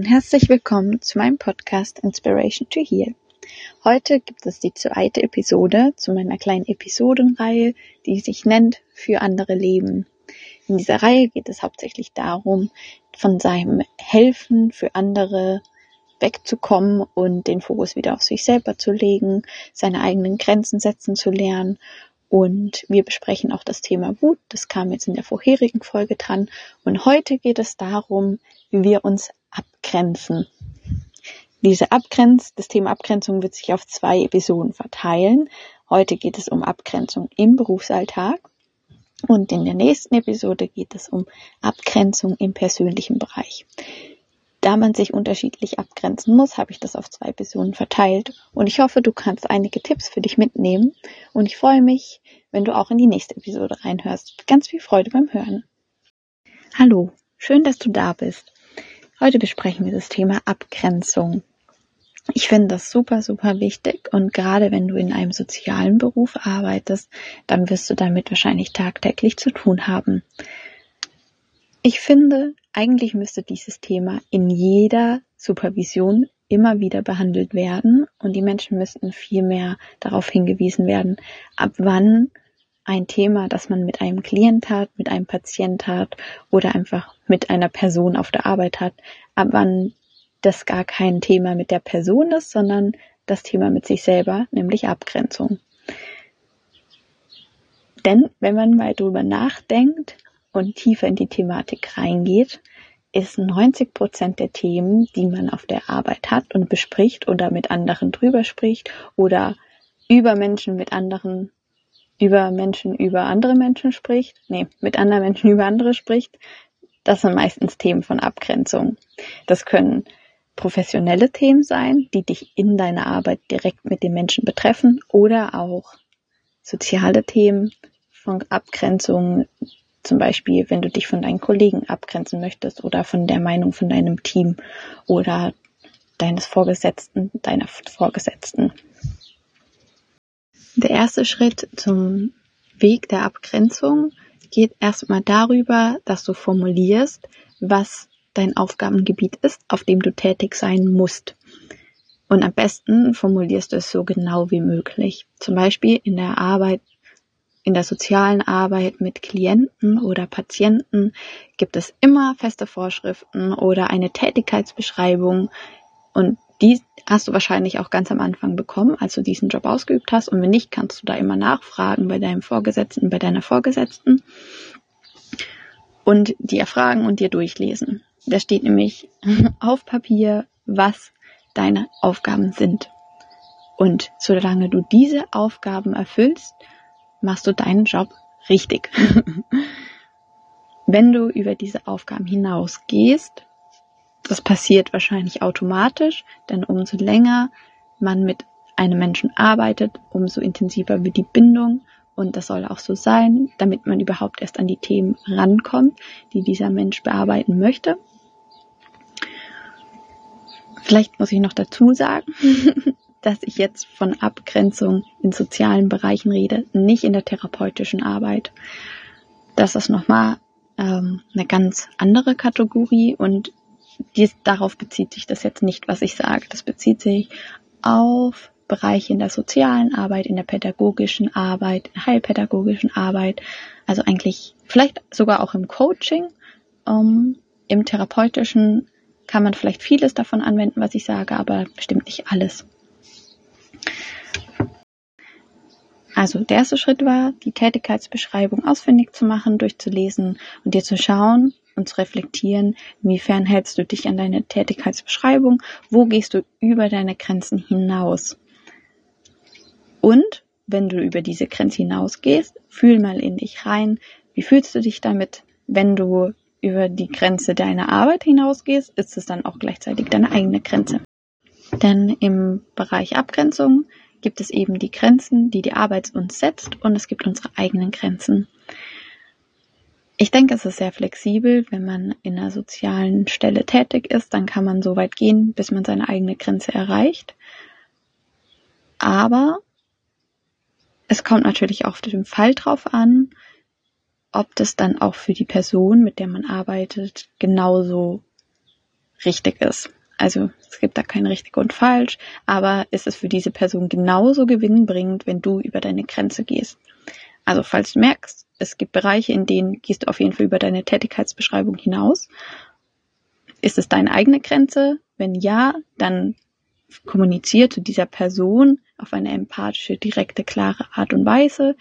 und herzlich willkommen zu meinem Podcast Inspiration to Heal. Heute gibt es die zweite Episode zu meiner kleinen Episodenreihe, die sich nennt Für andere Leben. In dieser Reihe geht es hauptsächlich darum, von seinem Helfen für andere wegzukommen und den Fokus wieder auf sich selber zu legen, seine eigenen Grenzen setzen zu lernen und wir besprechen auch das Thema Wut. Das kam jetzt in der vorherigen Folge dran. Und heute geht es darum, wie wir uns abgrenzen. Diese Abgrenz, das Thema Abgrenzung wird sich auf zwei Episoden verteilen. Heute geht es um Abgrenzung im Berufsalltag. Und in der nächsten Episode geht es um Abgrenzung im persönlichen Bereich. Da man sich unterschiedlich abgrenzen muss, habe ich das auf zwei Personen verteilt und ich hoffe, du kannst einige Tipps für dich mitnehmen und ich freue mich, wenn du auch in die nächste Episode reinhörst. Ganz viel Freude beim Hören. Hallo, schön, dass du da bist. Heute besprechen wir das Thema Abgrenzung. Ich finde das super, super wichtig und gerade wenn du in einem sozialen Beruf arbeitest, dann wirst du damit wahrscheinlich tagtäglich zu tun haben. Ich finde, eigentlich müsste dieses Thema in jeder Supervision immer wieder behandelt werden und die Menschen müssten viel mehr darauf hingewiesen werden, ab wann ein Thema, das man mit einem Klient hat, mit einem Patient hat oder einfach mit einer Person auf der Arbeit hat, ab wann das gar kein Thema mit der Person ist, sondern das Thema mit sich selber, nämlich Abgrenzung. Denn wenn man mal drüber nachdenkt, und tiefer in die Thematik reingeht, ist 90 Prozent der Themen, die man auf der Arbeit hat und bespricht oder mit anderen drüber spricht oder über Menschen mit anderen, über Menschen über andere Menschen spricht, nee, mit anderen Menschen über andere spricht, das sind meistens Themen von Abgrenzung. Das können professionelle Themen sein, die dich in deiner Arbeit direkt mit den Menschen betreffen oder auch soziale Themen von Abgrenzung, zum Beispiel, wenn du dich von deinen Kollegen abgrenzen möchtest oder von der Meinung von deinem Team oder deines Vorgesetzten, deiner Vorgesetzten. Der erste Schritt zum Weg der Abgrenzung geht erstmal darüber, dass du formulierst, was dein Aufgabengebiet ist, auf dem du tätig sein musst. Und am besten formulierst du es so genau wie möglich. Zum Beispiel in der Arbeit in der sozialen Arbeit mit Klienten oder Patienten gibt es immer feste Vorschriften oder eine Tätigkeitsbeschreibung und die hast du wahrscheinlich auch ganz am Anfang bekommen, als du diesen Job ausgeübt hast. Und wenn nicht, kannst du da immer nachfragen bei deinem Vorgesetzten, bei deiner Vorgesetzten und die erfragen und dir durchlesen. Da steht nämlich auf Papier, was deine Aufgaben sind. Und solange du diese Aufgaben erfüllst, machst du deinen Job richtig. Wenn du über diese Aufgaben hinausgehst, das passiert wahrscheinlich automatisch, denn umso länger man mit einem Menschen arbeitet, umso intensiver wird die Bindung und das soll auch so sein, damit man überhaupt erst an die Themen rankommt, die dieser Mensch bearbeiten möchte. Vielleicht muss ich noch dazu sagen, dass ich jetzt von Abgrenzung in sozialen Bereichen rede, nicht in der therapeutischen Arbeit. Das ist nochmal ähm, eine ganz andere Kategorie und dies, darauf bezieht sich das jetzt nicht, was ich sage. Das bezieht sich auf Bereiche in der sozialen Arbeit, in der pädagogischen Arbeit, in der heilpädagogischen Arbeit, also eigentlich vielleicht sogar auch im Coaching. Ähm, Im therapeutischen kann man vielleicht vieles davon anwenden, was ich sage, aber bestimmt nicht alles. Also der erste Schritt war, die Tätigkeitsbeschreibung ausfindig zu machen, durchzulesen und dir zu schauen und zu reflektieren, inwiefern hältst du dich an deine Tätigkeitsbeschreibung, wo gehst du über deine Grenzen hinaus. Und wenn du über diese Grenze hinausgehst, fühl mal in dich rein, wie fühlst du dich damit, wenn du über die Grenze deiner Arbeit hinausgehst, ist es dann auch gleichzeitig deine eigene Grenze. Denn im Bereich Abgrenzung gibt es eben die Grenzen, die die Arbeit uns setzt und es gibt unsere eigenen Grenzen. Ich denke, es ist sehr flexibel. Wenn man in einer sozialen Stelle tätig ist, dann kann man so weit gehen, bis man seine eigene Grenze erreicht. Aber es kommt natürlich auch auf den Fall drauf an, ob das dann auch für die Person, mit der man arbeitet, genauso richtig ist. Also es gibt da kein richtig und falsch, aber ist es für diese Person genauso gewinnbringend, wenn du über deine Grenze gehst. Also falls du merkst, es gibt Bereiche, in denen gehst du auf jeden Fall über deine Tätigkeitsbeschreibung hinaus. Ist es deine eigene Grenze? Wenn ja, dann kommuniziere zu dieser Person auf eine empathische, direkte, klare Art und Weise,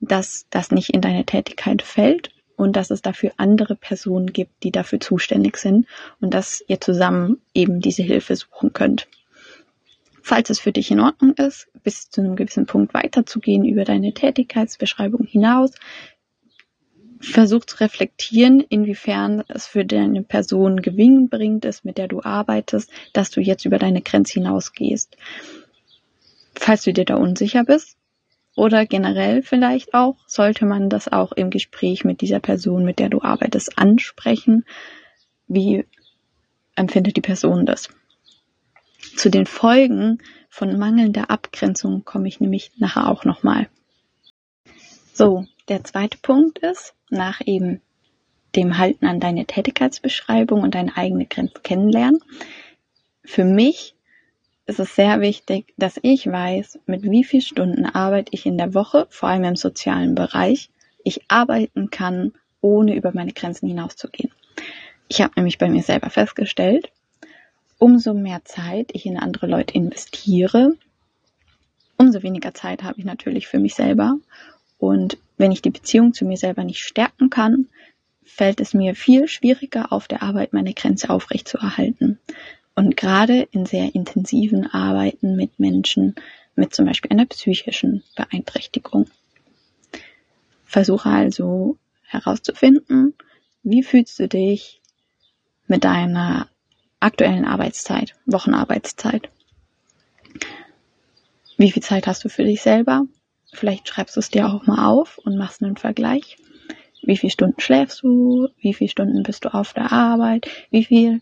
dass das nicht in deine Tätigkeit fällt und dass es dafür andere Personen gibt, die dafür zuständig sind und dass ihr zusammen eben diese Hilfe suchen könnt. Falls es für dich in Ordnung ist, bis zu einem gewissen Punkt weiterzugehen über deine Tätigkeitsbeschreibung hinaus, versuch zu reflektieren, inwiefern es für deine Person gewinnbringend ist, mit der du arbeitest, dass du jetzt über deine Grenze hinausgehst. Falls du dir da unsicher bist, oder generell vielleicht auch, sollte man das auch im Gespräch mit dieser Person, mit der du arbeitest, ansprechen. Wie empfindet die Person das? Zu den Folgen von mangelnder Abgrenzung komme ich nämlich nachher auch nochmal. So, der zweite Punkt ist, nach eben dem Halten an deine Tätigkeitsbeschreibung und deine eigene Grenze kennenlernen. Für mich ist es sehr wichtig, dass ich weiß, mit wie viel Stunden arbeite ich in der Woche, vor allem im sozialen Bereich, ich arbeiten kann, ohne über meine Grenzen hinauszugehen. Ich habe nämlich bei mir selber festgestellt, umso mehr Zeit ich in andere Leute investiere, umso weniger Zeit habe ich natürlich für mich selber. Und wenn ich die Beziehung zu mir selber nicht stärken kann, fällt es mir viel schwieriger, auf der Arbeit meine Grenze aufrechtzuerhalten. Und gerade in sehr intensiven Arbeiten mit Menschen mit zum Beispiel einer psychischen Beeinträchtigung. Versuche also herauszufinden, wie fühlst du dich mit deiner aktuellen Arbeitszeit, Wochenarbeitszeit. Wie viel Zeit hast du für dich selber? Vielleicht schreibst du es dir auch mal auf und machst einen Vergleich. Wie viele Stunden schläfst du? Wie viele Stunden bist du auf der Arbeit? Wie viel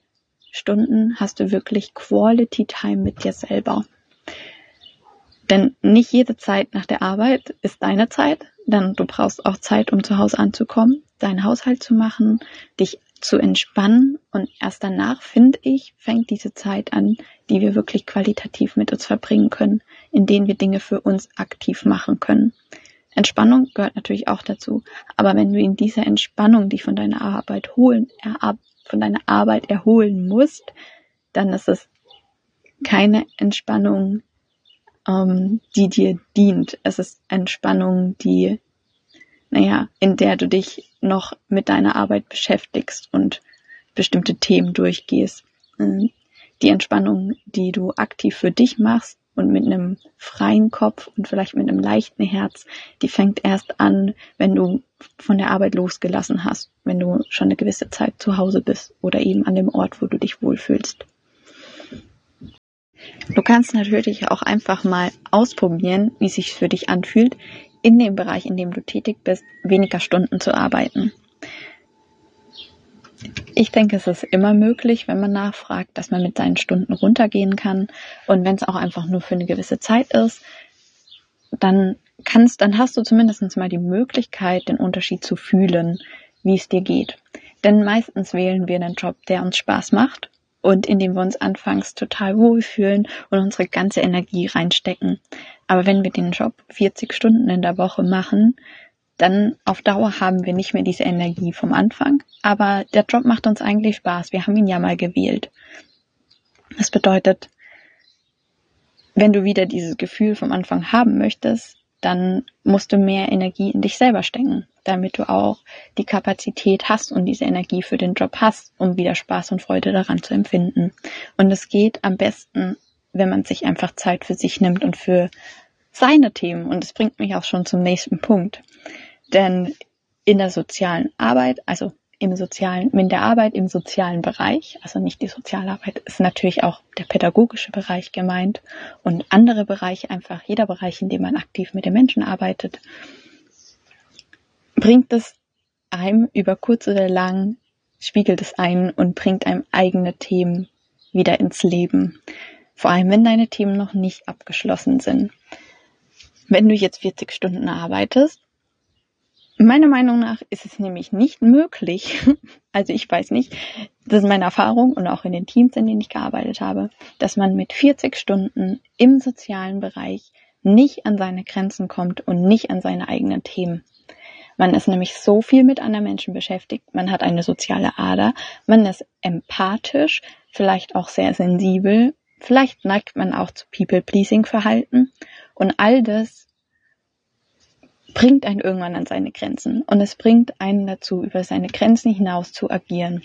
Stunden hast du wirklich Quality Time mit dir selber. Denn nicht jede Zeit nach der Arbeit ist deine Zeit, denn du brauchst auch Zeit, um zu Hause anzukommen, deinen Haushalt zu machen, dich zu entspannen und erst danach, finde ich, fängt diese Zeit an, die wir wirklich qualitativ mit uns verbringen können, in denen wir Dinge für uns aktiv machen können. Entspannung gehört natürlich auch dazu, aber wenn du in dieser Entspannung dich von deiner Arbeit holen, von deiner Arbeit erholen musst, dann ist es keine Entspannung, ähm, die dir dient. Es ist Entspannung, die, naja, in der du dich noch mit deiner Arbeit beschäftigst und bestimmte Themen durchgehst. Ähm, die Entspannung, die du aktiv für dich machst, und mit einem freien Kopf und vielleicht mit einem leichten Herz, die fängt erst an, wenn du von der Arbeit losgelassen hast, wenn du schon eine gewisse Zeit zu Hause bist oder eben an dem Ort, wo du dich wohlfühlst. Du kannst natürlich auch einfach mal ausprobieren, wie es sich für dich anfühlt, in dem Bereich, in dem du tätig bist, weniger Stunden zu arbeiten. Ich denke, es ist immer möglich, wenn man nachfragt, dass man mit seinen Stunden runtergehen kann. Und wenn es auch einfach nur für eine gewisse Zeit ist, dann kannst, dann hast du zumindest mal die Möglichkeit, den Unterschied zu fühlen, wie es dir geht. Denn meistens wählen wir einen Job, der uns Spaß macht und in dem wir uns anfangs total wohlfühlen und unsere ganze Energie reinstecken. Aber wenn wir den Job 40 Stunden in der Woche machen, dann auf Dauer haben wir nicht mehr diese Energie vom Anfang. Aber der Job macht uns eigentlich Spaß. Wir haben ihn ja mal gewählt. Das bedeutet, wenn du wieder dieses Gefühl vom Anfang haben möchtest, dann musst du mehr Energie in dich selber stecken, damit du auch die Kapazität hast und diese Energie für den Job hast, um wieder Spaß und Freude daran zu empfinden. Und es geht am besten, wenn man sich einfach Zeit für sich nimmt und für seine Themen. Und es bringt mich auch schon zum nächsten Punkt. Denn in der sozialen Arbeit, also im sozialen, in der Arbeit im sozialen Bereich, also nicht die Sozialarbeit, ist natürlich auch der pädagogische Bereich gemeint und andere Bereiche, einfach jeder Bereich, in dem man aktiv mit den Menschen arbeitet, bringt es einem über kurz oder lang, spiegelt es ein und bringt einem eigene Themen wieder ins Leben. Vor allem, wenn deine Themen noch nicht abgeschlossen sind. Wenn du jetzt 40 Stunden arbeitest, Meiner Meinung nach ist es nämlich nicht möglich, also ich weiß nicht, das ist meine Erfahrung und auch in den Teams, in denen ich gearbeitet habe, dass man mit 40 Stunden im sozialen Bereich nicht an seine Grenzen kommt und nicht an seine eigenen Themen. Man ist nämlich so viel mit anderen Menschen beschäftigt, man hat eine soziale Ader, man ist empathisch, vielleicht auch sehr sensibel, vielleicht neigt man auch zu People-Pleasing-Verhalten und all das bringt einen irgendwann an seine Grenzen und es bringt einen dazu, über seine Grenzen hinaus zu agieren.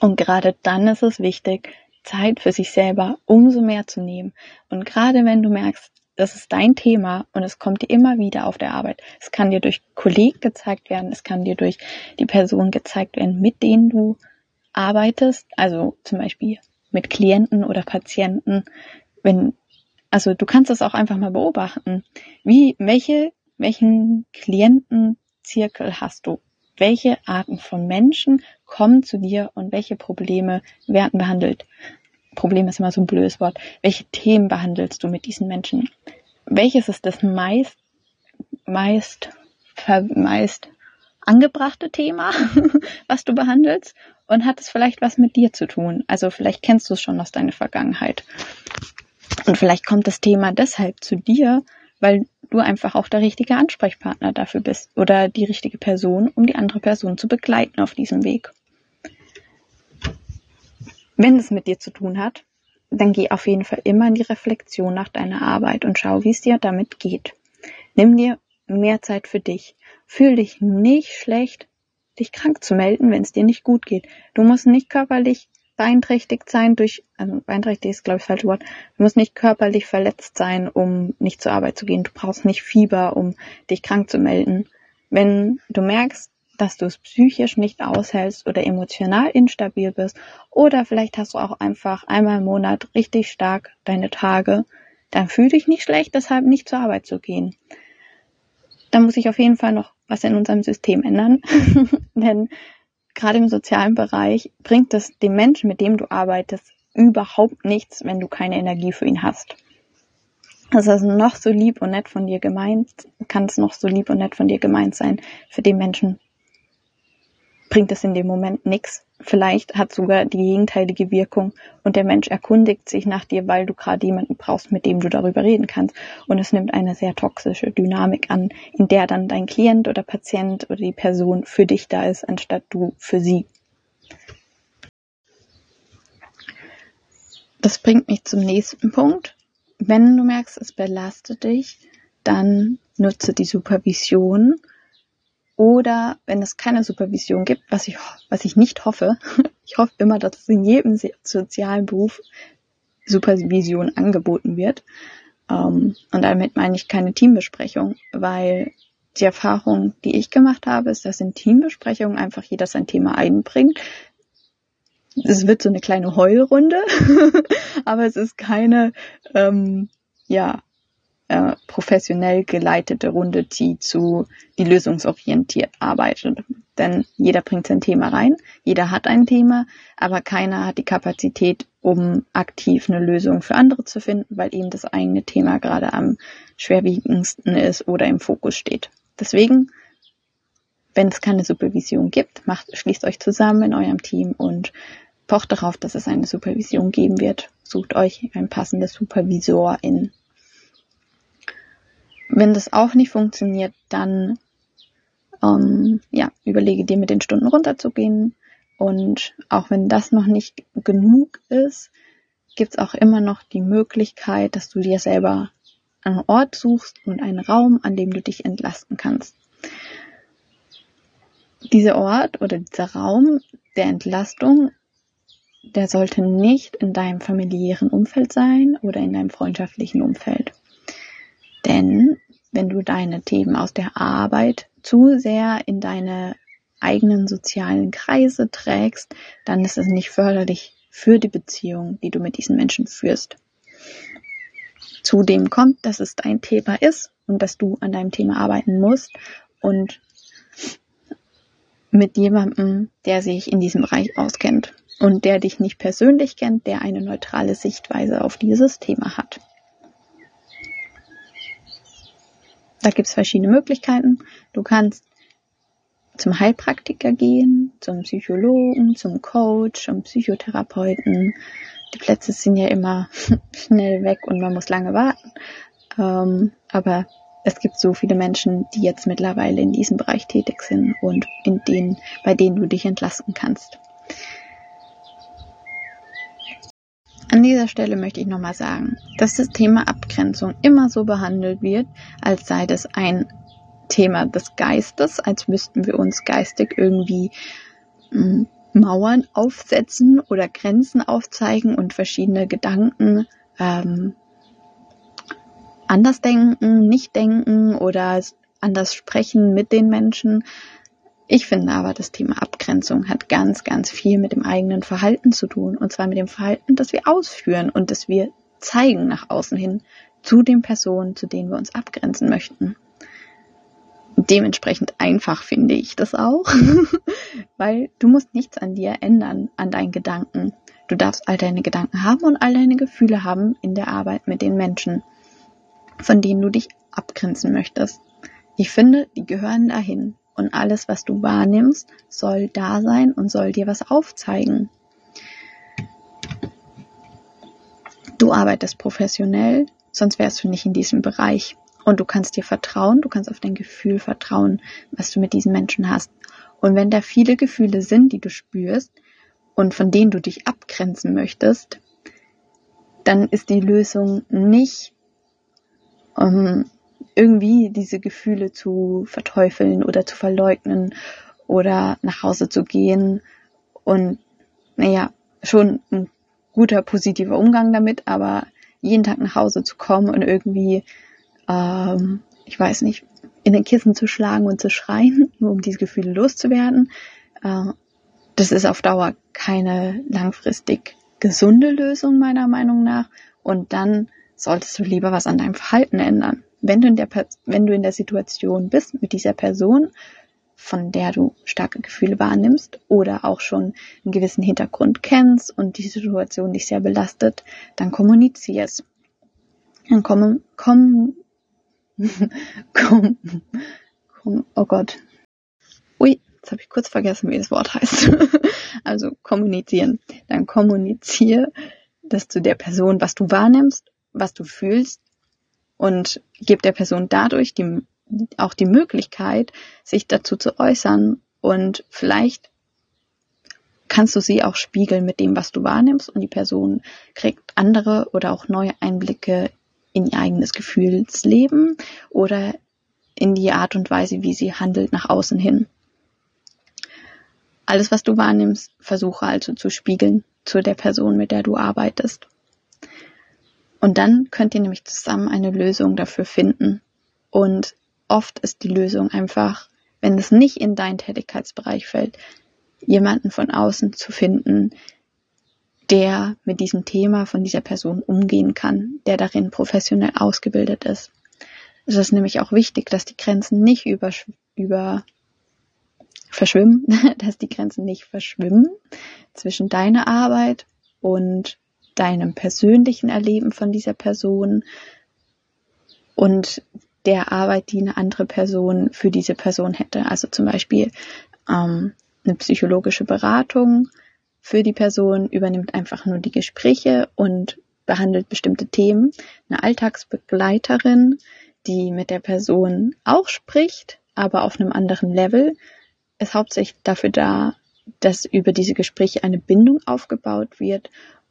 Und gerade dann ist es wichtig, Zeit für sich selber umso mehr zu nehmen. Und gerade wenn du merkst, das ist dein Thema und es kommt dir immer wieder auf der Arbeit. Es kann dir durch Kollegen gezeigt werden, es kann dir durch die Person gezeigt werden, mit denen du arbeitest, also zum Beispiel mit Klienten oder Patienten. Wenn, also du kannst es auch einfach mal beobachten. Wie, welche welchen Klientenzirkel hast du? Welche Arten von Menschen kommen zu dir und welche Probleme werden behandelt? Problem ist immer so ein blödes Wort. Welche Themen behandelst du mit diesen Menschen? Welches ist das meist, meist, meist angebrachte Thema, was du behandelst? Und hat es vielleicht was mit dir zu tun? Also vielleicht kennst du es schon aus deiner Vergangenheit. Und vielleicht kommt das Thema deshalb zu dir, weil du einfach auch der richtige Ansprechpartner dafür bist oder die richtige Person, um die andere Person zu begleiten auf diesem Weg. Wenn es mit dir zu tun hat, dann geh auf jeden Fall immer in die Reflexion nach deiner Arbeit und schau, wie es dir damit geht. Nimm dir mehr Zeit für dich. Fühl dich nicht schlecht, dich krank zu melden, wenn es dir nicht gut geht. Du musst nicht körperlich beeinträchtigt sein durch, also beeinträchtigt ist glaube ich das falsche Wort, du musst nicht körperlich verletzt sein, um nicht zur Arbeit zu gehen. Du brauchst nicht Fieber, um dich krank zu melden. Wenn du merkst, dass du es psychisch nicht aushältst oder emotional instabil bist oder vielleicht hast du auch einfach einmal im Monat richtig stark deine Tage, dann fühl dich nicht schlecht, deshalb nicht zur Arbeit zu gehen. Da muss ich auf jeden Fall noch was in unserem System ändern, denn gerade im sozialen Bereich bringt es dem Menschen, mit dem du arbeitest, überhaupt nichts, wenn du keine Energie für ihn hast. Also ist noch so lieb und nett von dir gemeint, kann es noch so lieb und nett von dir gemeint sein, für den Menschen bringt es in dem Moment nichts. Vielleicht hat sogar die gegenteilige Wirkung und der Mensch erkundigt sich nach dir, weil du gerade jemanden brauchst, mit dem du darüber reden kannst. Und es nimmt eine sehr toxische Dynamik an, in der dann dein Klient oder Patient oder die Person für dich da ist, anstatt du für sie. Das bringt mich zum nächsten Punkt. Wenn du merkst, es belastet dich, dann nutze die Supervision oder wenn es keine Supervision gibt, was ich, was ich nicht hoffe, ich hoffe immer, dass in jedem sozialen Beruf Supervision angeboten wird. Ähm, und damit meine ich keine Teambesprechung, weil die Erfahrung, die ich gemacht habe, ist, dass in Teambesprechungen einfach jeder sein Thema einbringt. Es wird so eine kleine Heulrunde, aber es ist keine, ähm, ja, äh, professionell geleitete Runde, die zu die lösungsorientiert arbeitet. Denn jeder bringt sein Thema rein, jeder hat ein Thema, aber keiner hat die Kapazität, um aktiv eine Lösung für andere zu finden, weil eben das eigene Thema gerade am schwerwiegendsten ist oder im Fokus steht. Deswegen, wenn es keine Supervision gibt, macht, schließt euch zusammen in eurem Team und pocht darauf, dass es eine Supervision geben wird. Sucht euch ein passendes Supervisor in wenn das auch nicht funktioniert, dann ähm, ja, überlege dir mit den Stunden runterzugehen. Und auch wenn das noch nicht genug ist, gibt es auch immer noch die Möglichkeit, dass du dir selber einen Ort suchst und einen Raum, an dem du dich entlasten kannst. Dieser Ort oder dieser Raum der Entlastung, der sollte nicht in deinem familiären Umfeld sein oder in deinem freundschaftlichen Umfeld. Denn wenn du deine Themen aus der Arbeit zu sehr in deine eigenen sozialen Kreise trägst, dann ist es nicht förderlich für die Beziehung, die du mit diesen Menschen führst. Zudem kommt, dass es dein Thema ist und dass du an deinem Thema arbeiten musst und mit jemandem, der sich in diesem Bereich auskennt und der dich nicht persönlich kennt, der eine neutrale Sichtweise auf dieses Thema hat. Da gibt es verschiedene Möglichkeiten. Du kannst zum Heilpraktiker gehen, zum Psychologen, zum Coach, zum Psychotherapeuten. Die Plätze sind ja immer schnell weg und man muss lange warten. Ähm, aber es gibt so viele Menschen, die jetzt mittlerweile in diesem Bereich tätig sind und in denen, bei denen du dich entlasten kannst. An dieser Stelle möchte ich nochmal sagen, dass das Thema Abgrenzung immer so behandelt wird, als sei das ein Thema des Geistes, als müssten wir uns geistig irgendwie hm, Mauern aufsetzen oder Grenzen aufzeigen und verschiedene Gedanken ähm, anders denken, nicht denken oder anders sprechen mit den Menschen. Ich finde aber, das Thema Abgrenzung hat ganz, ganz viel mit dem eigenen Verhalten zu tun. Und zwar mit dem Verhalten, das wir ausführen und das wir zeigen nach außen hin zu den Personen, zu denen wir uns abgrenzen möchten. Dementsprechend einfach finde ich das auch, weil du musst nichts an dir ändern, an deinen Gedanken. Du darfst all deine Gedanken haben und all deine Gefühle haben in der Arbeit mit den Menschen von denen du dich abgrenzen möchtest. Ich finde, die gehören dahin. Und alles, was du wahrnimmst, soll da sein und soll dir was aufzeigen. Du arbeitest professionell, sonst wärst du nicht in diesem Bereich. Und du kannst dir vertrauen, du kannst auf dein Gefühl vertrauen, was du mit diesen Menschen hast. Und wenn da viele Gefühle sind, die du spürst und von denen du dich abgrenzen möchtest, dann ist die Lösung nicht ähm, irgendwie diese Gefühle zu verteufeln oder zu verleugnen oder nach Hause zu gehen und naja, schon ein guter positiver Umgang damit, aber jeden Tag nach Hause zu kommen und irgendwie, ähm, ich weiß nicht, in den Kissen zu schlagen und zu schreien, nur um diese Gefühle loszuwerden, äh, das ist auf Dauer keine langfristig gesunde Lösung meiner Meinung nach. Und dann solltest du lieber was an deinem Verhalten ändern. Wenn du in der, wenn du in der Situation bist mit dieser Person, von der du starke Gefühle wahrnimmst oder auch schon einen gewissen Hintergrund kennst und die Situation dich sehr belastet, dann kommunizier es. Dann komm, komm, komm, komm, oh Gott. Ui, jetzt habe ich kurz vergessen, wie das Wort heißt. also kommunizieren. Dann kommunizier das zu der Person, was du wahrnimmst was du fühlst und gib der Person dadurch die, auch die Möglichkeit, sich dazu zu äußern und vielleicht kannst du sie auch spiegeln mit dem, was du wahrnimmst und die Person kriegt andere oder auch neue Einblicke in ihr eigenes Gefühlsleben oder in die Art und Weise, wie sie handelt nach außen hin. Alles, was du wahrnimmst, versuche also zu spiegeln zu der Person, mit der du arbeitest. Und dann könnt ihr nämlich zusammen eine Lösung dafür finden. Und oft ist die Lösung einfach, wenn es nicht in deinen Tätigkeitsbereich fällt, jemanden von außen zu finden, der mit diesem Thema von dieser Person umgehen kann, der darin professionell ausgebildet ist. Es ist nämlich auch wichtig, dass die Grenzen nicht über, über verschwimmen, dass die Grenzen nicht verschwimmen zwischen deiner Arbeit und deinem persönlichen Erleben von dieser Person und der Arbeit, die eine andere Person für diese Person hätte. Also zum Beispiel ähm, eine psychologische Beratung für die Person übernimmt einfach nur die Gespräche und behandelt bestimmte Themen. Eine Alltagsbegleiterin, die mit der Person auch spricht, aber auf einem anderen Level, ist hauptsächlich dafür da, dass über diese Gespräche eine Bindung aufgebaut wird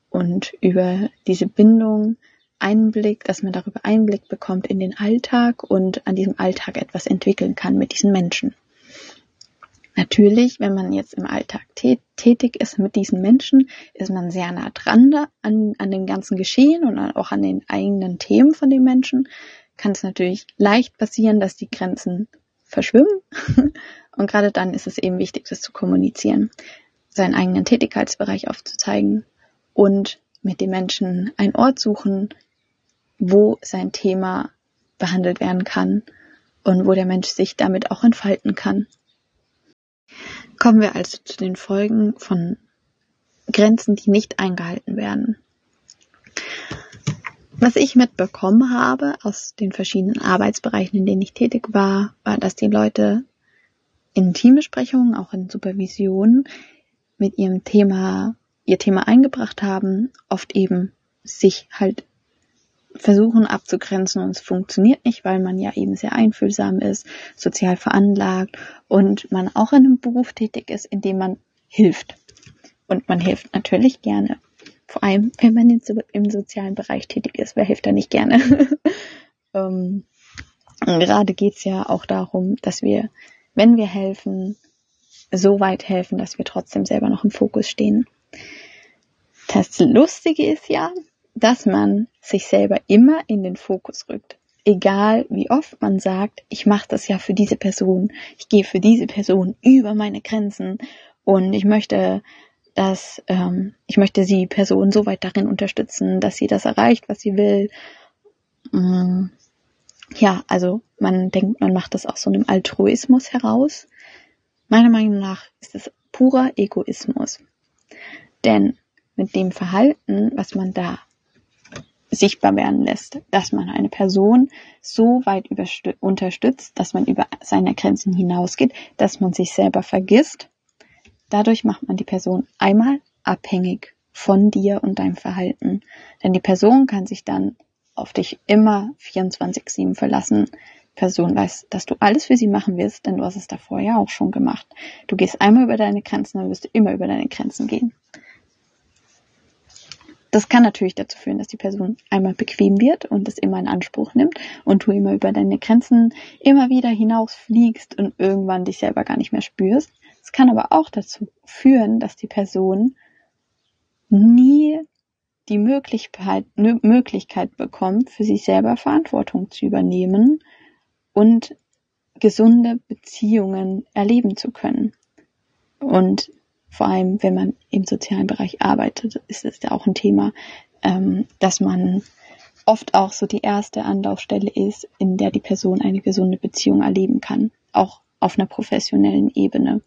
und über diese Bindung Einblick, dass man darüber Einblick bekommt in den Alltag und an diesem Alltag etwas entwickeln kann mit diesen Menschen. Natürlich, wenn man jetzt im Alltag tätig ist mit diesen Menschen, ist man sehr nah dran an, an den ganzen Geschehen und auch an den eigenen Themen von den Menschen. Kann es natürlich leicht passieren, dass die Grenzen verschwimmen. Und gerade dann ist es eben wichtig, das zu kommunizieren, seinen eigenen Tätigkeitsbereich aufzuzeigen und mit dem Menschen einen Ort suchen, wo sein Thema behandelt werden kann und wo der Mensch sich damit auch entfalten kann. Kommen wir also zu den Folgen von Grenzen, die nicht eingehalten werden. Was ich mitbekommen habe aus den verschiedenen Arbeitsbereichen, in denen ich tätig war, war, dass die Leute in Teambesprechungen, auch in Supervisionen mit ihrem Thema, ihr Thema eingebracht haben, oft eben sich halt versuchen abzugrenzen und es funktioniert nicht, weil man ja eben sehr einfühlsam ist, sozial veranlagt und man auch in einem Beruf tätig ist, in dem man hilft. Und man hilft natürlich gerne. Vor allem, wenn man im sozialen Bereich tätig ist, wer hilft da nicht gerne? ähm, gerade geht's ja auch darum, dass wir, wenn wir helfen, so weit helfen, dass wir trotzdem selber noch im Fokus stehen. Das Lustige ist ja, dass man sich selber immer in den Fokus rückt. Egal wie oft man sagt, ich mache das ja für diese Person, ich gehe für diese Person über meine Grenzen und ich möchte, dass ähm, ich möchte die Person so weit darin unterstützen, dass sie das erreicht, was sie will. Mm, ja, also man denkt, man macht das aus so einem Altruismus heraus. Meiner Meinung nach ist es purer Egoismus. Denn mit dem Verhalten, was man da sichtbar werden lässt, dass man eine Person so weit unterstützt, dass man über seine Grenzen hinausgeht, dass man sich selber vergisst. Dadurch macht man die Person einmal abhängig von dir und deinem Verhalten. Denn die Person kann sich dann auf dich immer 24-7 verlassen. Die Person weiß, dass du alles für sie machen wirst, denn du hast es davor ja auch schon gemacht. Du gehst einmal über deine Grenzen, dann wirst du immer über deine Grenzen gehen. Das kann natürlich dazu führen, dass die Person einmal bequem wird und es immer in Anspruch nimmt und du immer über deine Grenzen immer wieder hinausfliegst und irgendwann dich selber gar nicht mehr spürst. Es kann aber auch dazu führen, dass die Person nie die Möglichkeit, Möglichkeit bekommt, für sich selber Verantwortung zu übernehmen und gesunde Beziehungen erleben zu können. Und vor allem, wenn man im sozialen Bereich arbeitet, ist es ja auch ein Thema, ähm, dass man oft auch so die erste Anlaufstelle ist, in der die Person eine gesunde Beziehung erleben kann, auch auf einer professionellen Ebene.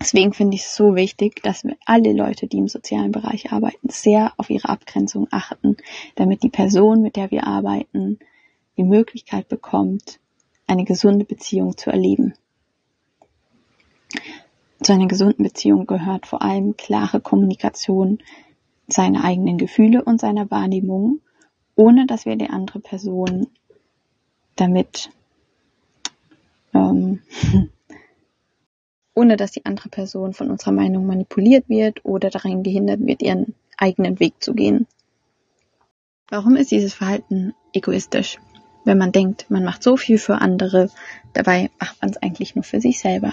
Deswegen finde ich es so wichtig, dass alle Leute, die im sozialen Bereich arbeiten, sehr auf ihre Abgrenzung achten, damit die Person, mit der wir arbeiten, die Möglichkeit bekommt, eine gesunde Beziehung zu erleben. Zu einer gesunden Beziehung gehört vor allem klare Kommunikation seiner eigenen Gefühle und seiner Wahrnehmung, ohne dass wir die andere Person damit ähm, ohne dass die andere Person von unserer Meinung manipuliert wird oder daran gehindert wird, ihren eigenen Weg zu gehen. Warum ist dieses Verhalten egoistisch? Wenn man denkt, man macht so viel für andere, dabei macht man es eigentlich nur für sich selber.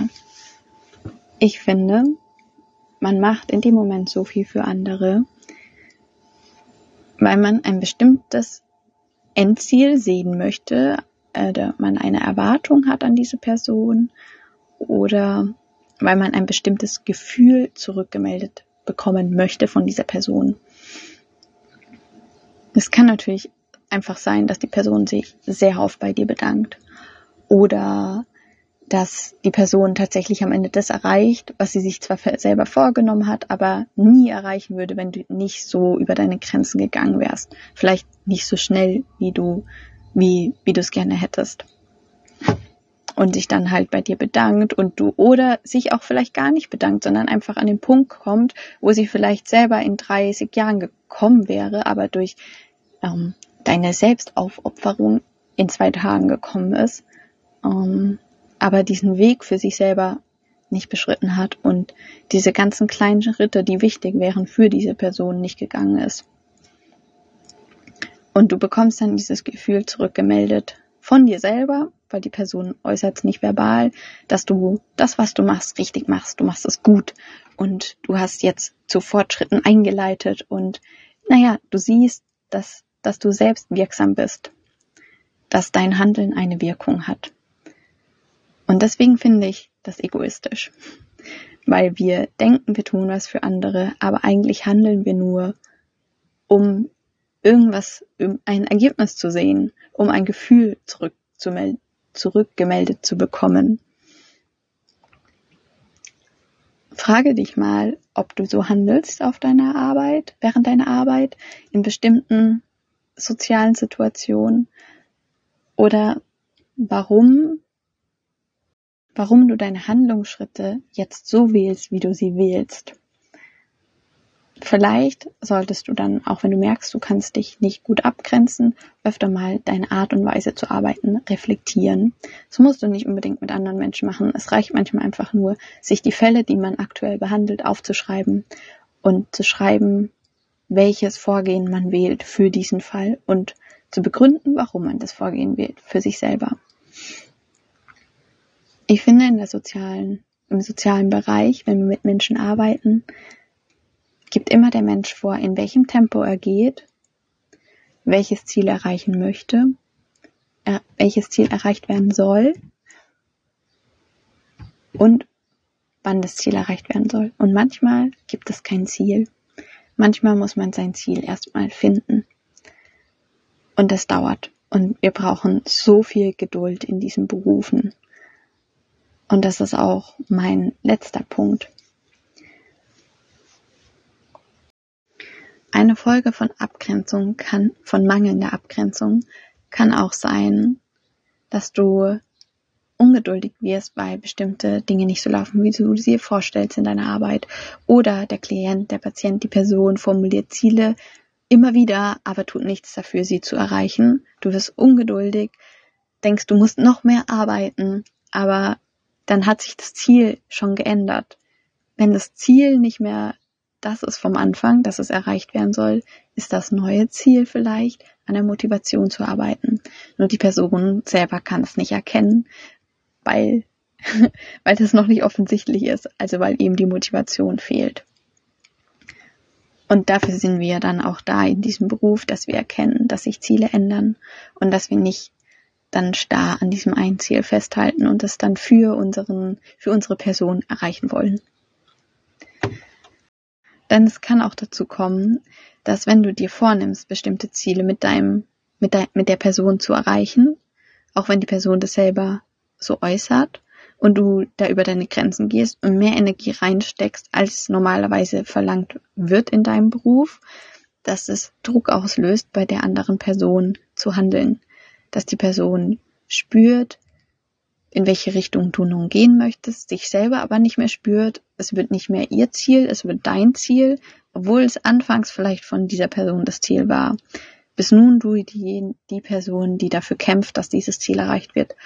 Ich finde, man macht in dem Moment so viel für andere, weil man ein bestimmtes Endziel sehen möchte, oder man eine Erwartung hat an diese Person oder weil man ein bestimmtes Gefühl zurückgemeldet bekommen möchte von dieser Person. Es kann natürlich einfach sein, dass die Person sich sehr oft bei dir bedankt oder dass die Person tatsächlich am Ende das erreicht, was sie sich zwar selber vorgenommen hat, aber nie erreichen würde, wenn du nicht so über deine Grenzen gegangen wärst. Vielleicht nicht so schnell, wie du, wie, wie du es gerne hättest. Und sich dann halt bei dir bedankt und du, oder sich auch vielleicht gar nicht bedankt, sondern einfach an den Punkt kommt, wo sie vielleicht selber in 30 Jahren gekommen wäre, aber durch ähm, deine Selbstaufopferung in zwei Tagen gekommen ist. Ähm, aber diesen Weg für sich selber nicht beschritten hat und diese ganzen kleinen Schritte, die wichtig wären für diese Person, nicht gegangen ist. Und du bekommst dann dieses Gefühl zurückgemeldet von dir selber, weil die Person äußert es nicht verbal, dass du das, was du machst, richtig machst. Du machst es gut und du hast jetzt zu Fortschritten eingeleitet und naja, du siehst, dass, dass du selbst wirksam bist, dass dein Handeln eine Wirkung hat. Und deswegen finde ich das egoistisch. Weil wir denken, wir tun was für andere, aber eigentlich handeln wir nur, um irgendwas, um ein Ergebnis zu sehen, um ein Gefühl zurückgemeldet zu bekommen. Frage dich mal, ob du so handelst auf deiner Arbeit, während deiner Arbeit, in bestimmten sozialen Situationen oder warum warum du deine Handlungsschritte jetzt so wählst, wie du sie wählst. Vielleicht solltest du dann, auch wenn du merkst, du kannst dich nicht gut abgrenzen, öfter mal deine Art und Weise zu arbeiten reflektieren. Das musst du nicht unbedingt mit anderen Menschen machen. Es reicht manchmal einfach nur, sich die Fälle, die man aktuell behandelt, aufzuschreiben und zu schreiben, welches Vorgehen man wählt für diesen Fall und zu begründen, warum man das Vorgehen wählt für sich selber. Ich finde in der sozialen, im sozialen Bereich, wenn wir mit Menschen arbeiten, gibt immer der Mensch vor, in welchem Tempo er geht, welches Ziel erreichen möchte, er, welches Ziel erreicht werden soll und wann das Ziel erreicht werden soll. Und manchmal gibt es kein Ziel. Manchmal muss man sein Ziel erstmal finden. Und das dauert. Und wir brauchen so viel Geduld in diesen Berufen. Und das ist auch mein letzter Punkt. Eine Folge von Abgrenzung kann, von mangelnder Abgrenzung, kann auch sein, dass du ungeduldig wirst, weil bestimmte Dinge nicht so laufen, wie du sie dir vorstellst in deiner Arbeit. Oder der Klient, der Patient, die Person formuliert Ziele immer wieder, aber tut nichts dafür, sie zu erreichen. Du wirst ungeduldig, denkst, du musst noch mehr arbeiten, aber dann hat sich das Ziel schon geändert. Wenn das Ziel nicht mehr das ist vom Anfang, dass es erreicht werden soll, ist das neue Ziel vielleicht, an der Motivation zu arbeiten. Nur die Person selber kann es nicht erkennen, weil, weil das noch nicht offensichtlich ist, also weil eben die Motivation fehlt. Und dafür sind wir dann auch da in diesem Beruf, dass wir erkennen, dass sich Ziele ändern und dass wir nicht dann starr an diesem einen Ziel festhalten und es dann für unseren, für unsere Person erreichen wollen. Denn es kann auch dazu kommen, dass wenn du dir vornimmst, bestimmte Ziele mit deinem, mit, de, mit der Person zu erreichen, auch wenn die Person das selber so äußert und du da über deine Grenzen gehst und mehr Energie reinsteckst, als normalerweise verlangt wird in deinem Beruf, dass es Druck auslöst, bei der anderen Person zu handeln, dass die Person spürt, in welche Richtung du nun gehen möchtest, sich selber aber nicht mehr spürt. Es wird nicht mehr ihr Ziel, es wird dein Ziel, obwohl es anfangs vielleicht von dieser Person das Ziel war. Bis nun du die, die Person, die dafür kämpft, dass dieses Ziel erreicht wird.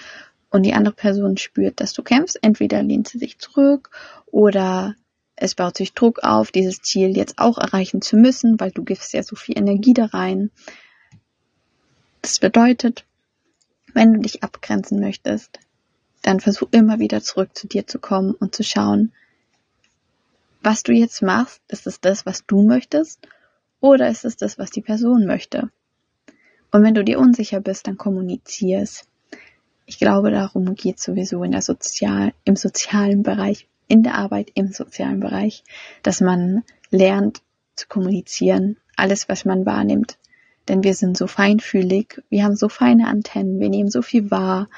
Und die andere Person spürt, dass du kämpfst. Entweder lehnt sie sich zurück oder es baut sich Druck auf, dieses Ziel jetzt auch erreichen zu müssen, weil du gibst ja so viel Energie da rein. Das bedeutet, wenn du dich abgrenzen möchtest, dann versuch immer wieder zurück zu dir zu kommen und zu schauen, was du jetzt machst, ist es das, was du möchtest oder ist es das, was die Person möchte? Und wenn du dir unsicher bist, dann kommunizier es. Ich glaube, darum geht sowieso in der Sozial, im sozialen Bereich, in der Arbeit im sozialen Bereich, dass man lernt zu kommunizieren, alles, was man wahrnimmt. Denn wir sind so feinfühlig, wir haben so feine Antennen, wir nehmen so viel wahr,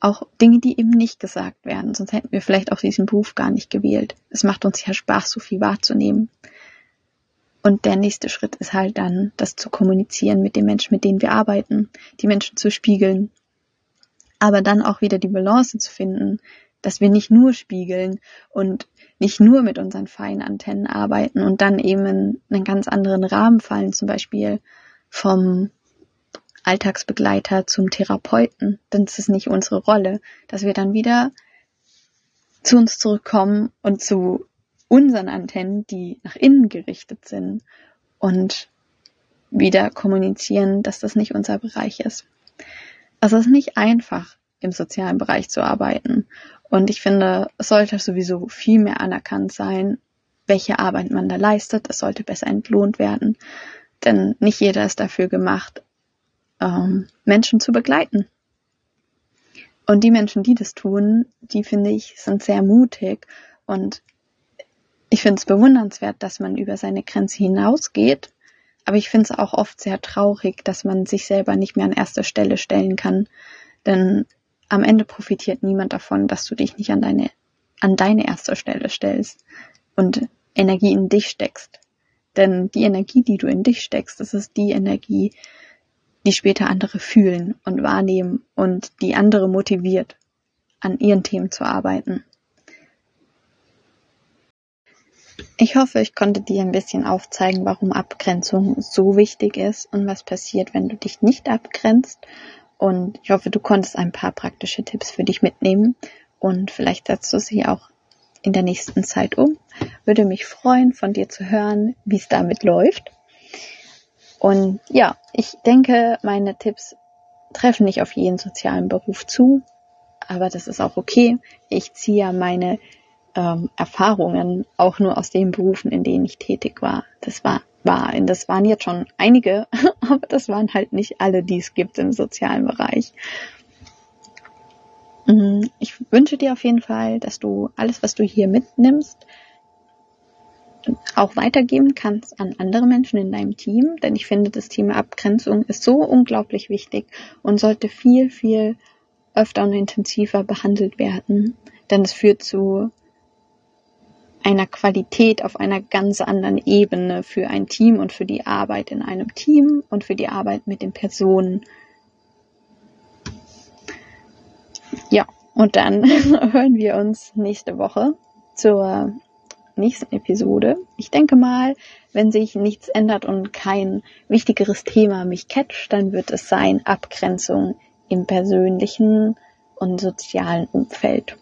auch Dinge, die eben nicht gesagt werden. Sonst hätten wir vielleicht auch diesen Beruf gar nicht gewählt. Es macht uns ja Spaß, so viel wahrzunehmen. Und der nächste Schritt ist halt dann, das zu kommunizieren mit den Menschen, mit denen wir arbeiten, die Menschen zu spiegeln. Aber dann auch wieder die Balance zu finden, dass wir nicht nur spiegeln und nicht nur mit unseren feinen Antennen arbeiten und dann eben in einen ganz anderen Rahmen fallen, zum Beispiel vom Alltagsbegleiter zum Therapeuten, denn es ist nicht unsere Rolle, dass wir dann wieder zu uns zurückkommen und zu unseren Antennen, die nach innen gerichtet sind und wieder kommunizieren, dass das nicht unser Bereich ist. Also es ist nicht einfach, im sozialen Bereich zu arbeiten. Und ich finde, es sollte sowieso viel mehr anerkannt sein, welche Arbeit man da leistet. Es sollte besser entlohnt werden. Denn nicht jeder ist dafür gemacht, ähm, Menschen zu begleiten. Und die Menschen, die das tun, die finde ich, sind sehr mutig und ich finde es bewundernswert, dass man über seine Grenze hinausgeht. Aber ich finde es auch oft sehr traurig, dass man sich selber nicht mehr an erster Stelle stellen kann. Denn am Ende profitiert niemand davon, dass du dich nicht an deine, an deine erste Stelle stellst und Energie in dich steckst. Denn die Energie, die du in dich steckst, das ist die Energie, die später andere fühlen und wahrnehmen und die andere motiviert. an ihren Themen zu arbeiten. Ich hoffe, ich konnte dir ein bisschen aufzeigen, warum Abgrenzung so wichtig ist und was passiert, wenn du dich nicht abgrenzt. Und ich hoffe, du konntest ein paar praktische Tipps für dich mitnehmen und vielleicht setzt du sie auch in der nächsten Zeit um. Würde mich freuen, von dir zu hören, wie es damit läuft. Und ja, ich denke, meine Tipps treffen nicht auf jeden sozialen Beruf zu, aber das ist auch okay. Ich ziehe ja meine ähm, Erfahrungen auch nur aus den Berufen, in denen ich tätig war. Das war, war, das waren jetzt schon einige, aber das waren halt nicht alle, die es gibt im sozialen Bereich. Wünsche dir auf jeden Fall, dass du alles, was du hier mitnimmst, auch weitergeben kannst an andere Menschen in deinem Team, denn ich finde, das Thema Abgrenzung ist so unglaublich wichtig und sollte viel, viel öfter und intensiver behandelt werden, denn es führt zu einer Qualität auf einer ganz anderen Ebene für ein Team und für die Arbeit in einem Team und für die Arbeit mit den Personen. Ja, und dann hören wir uns nächste Woche zur nächsten Episode. Ich denke mal, wenn sich nichts ändert und kein wichtigeres Thema mich catcht, dann wird es sein Abgrenzung im persönlichen und sozialen Umfeld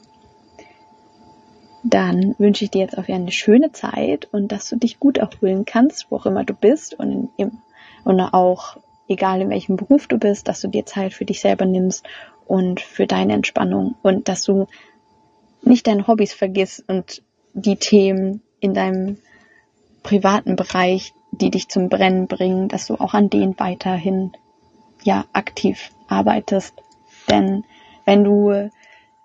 dann wünsche ich dir jetzt auf eine schöne Zeit und dass du dich gut erholen kannst, wo auch immer du bist und, in, und auch egal in welchem Beruf du bist, dass du dir Zeit für dich selber nimmst und für deine Entspannung und dass du nicht deine Hobbys vergisst und die Themen in deinem privaten Bereich, die dich zum Brennen bringen, dass du auch an denen weiterhin ja aktiv arbeitest. Denn wenn du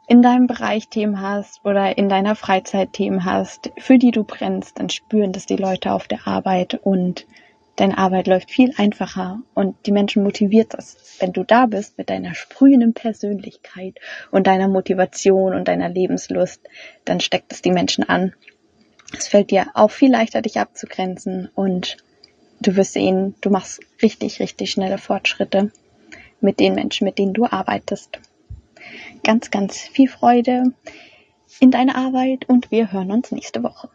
in deinem Bereich Themen hast oder in deiner Freizeit Themen hast, für die du brennst, dann spüren das die Leute auf der Arbeit und deine Arbeit läuft viel einfacher und die Menschen motiviert das. Wenn du da bist mit deiner sprühenden Persönlichkeit und deiner Motivation und deiner Lebenslust, dann steckt es die Menschen an. Es fällt dir auch viel leichter, dich abzugrenzen und du wirst sehen, du machst richtig, richtig schnelle Fortschritte mit den Menschen, mit denen du arbeitest ganz, ganz viel Freude in deiner Arbeit und wir hören uns nächste Woche.